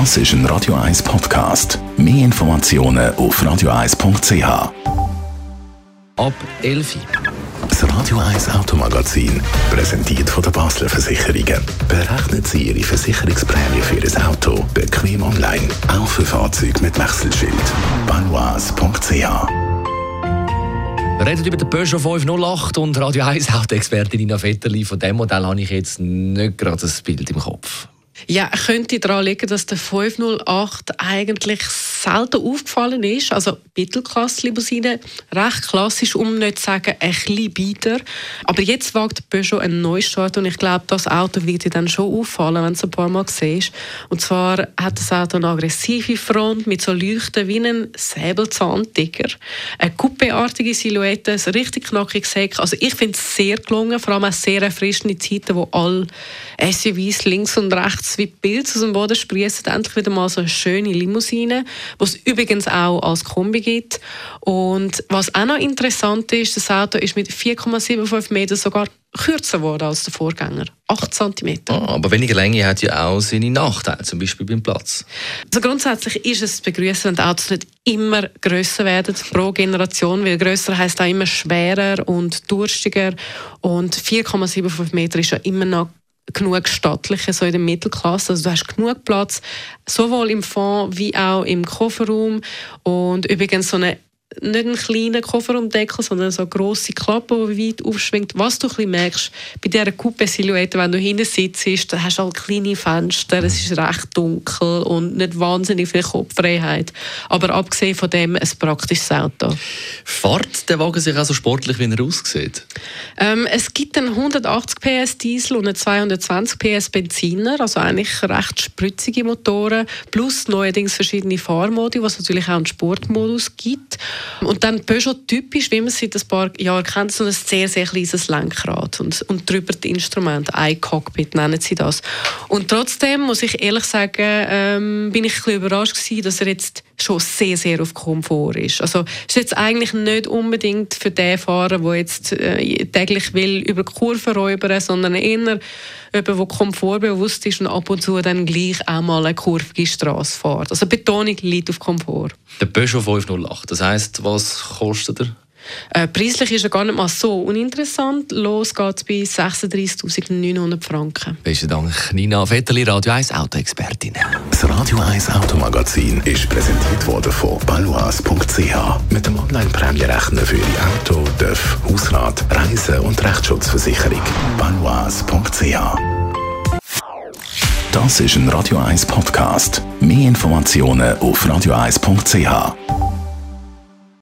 Das ist ein Radio 1 Podcast. Mehr Informationen auf radio1.ch. Ab 11 Uhr. Das Radio 1 Automagazin, präsentiert von der Basler Versicherungen. Berechnen Sie Ihre Versicherungsprämie für Ihr Auto bequem online, auch für Fahrzeuge mit Wechselschild. baloise.ch Wir reden über den Peugeot 508 und Radio 1 Hauptexpertin Nina Vetterli. Von dem Modell habe ich jetzt nicht gerade das Bild im Kopf. Ja, könnte daran liegen, dass der 508 eigentlich selten aufgefallen ist. Also Mittelklasse-Limousine, recht klassisch, um nicht zu sagen, ein bisschen bieder. Aber jetzt wagt Peugeot einen Neustart und ich glaube, das Auto wird dir dann schon auffallen, wenn du es ein paar Mal siehst. Und zwar hat das Auto eine aggressive Front mit so Leuchten wie ein Säbelzahntiger. Eine Coupé-artige Silhouette, ein richtig knackiges Heck. Also ich finde es sehr gelungen, vor allem auch sehr erfrischende Zeiten, wo alle SUVs links und rechts wie Pilze aus dem Boden sprießen. Endlich wieder mal so eine schöne Limousine, es übrigens auch als Kombi gibt. Und was auch noch interessant ist, das Auto ist mit 4,75 Metern sogar kürzer geworden als der Vorgänger. 8 cm. Ah, aber weniger Länge hat ja auch seine Nachteile, zum Beispiel beim Platz. Also grundsätzlich ist es zu begrüßen, wenn die Autos nicht immer grösser werden pro Generation, weil grösser heißt auch immer schwerer und durstiger. Und 4,75 Meter ist ja immer noch genug stattliche, so in der Mittelklasse. Also du hast genug Platz, sowohl im Fond wie auch im Kofferraum. Und übrigens so eine nicht einen kleinen Kofferraumdeckel, sondern so eine grosse Klappe, die weit aufschwingt. Was du ein merkst, bei dieser Coupé-Silhouette, wenn du hinten sitzt, da hast du halt kleine Fenster, es ist recht dunkel und nicht wahnsinnig viel Kopffreiheit. Aber abgesehen von dem, ein praktisches Auto. Fährt der Wagen sich auch so sportlich, wie er aussieht? Ähm, es gibt einen 180 PS Diesel und einen 220 PS Benziner, also eigentlich recht spritzige Motoren, plus neuerdings verschiedene Fahrmodi, was natürlich auch einen Sportmodus gibt. Und dann Peugeot typisch, wie man es seit ein paar Jahren kennt, so ein sehr, sehr kleines Lenkrad und, und drüber die Instrumente, ein Cockpit nennen sie das. Und trotzdem muss ich ehrlich sagen, ähm, bin ich ein bisschen überrascht gewesen, dass er jetzt schon sehr, sehr auf Komfort ist. Also ist jetzt eigentlich nicht unbedingt für den Fahrer, der jetzt äh, täglich will über Kurven räubern, sondern eher jemand, der komfortbewusst ist und ab und zu dann gleich auch mal eine kurvige Straße fährt. Also Betonung liegt auf Komfort. Der Peugeot 508, das heisst, was kostet er? Äh, preislich ist er gar nicht mal so uninteressant. Los geht es bei 36.900 Franken. Besten Dank, Nina Vetterli, Radio 1 Autoexpertin. Das Radio 1 Automagazin ist präsentiert worden von baloise.ch. Mit dem Online-Prämierechner für Ihr Auto, TÜV, Hausrat, Reise und Rechtsschutzversicherung. baloise.ch Das ist ein Radio 1 Podcast. Mehr Informationen auf radio1.ch.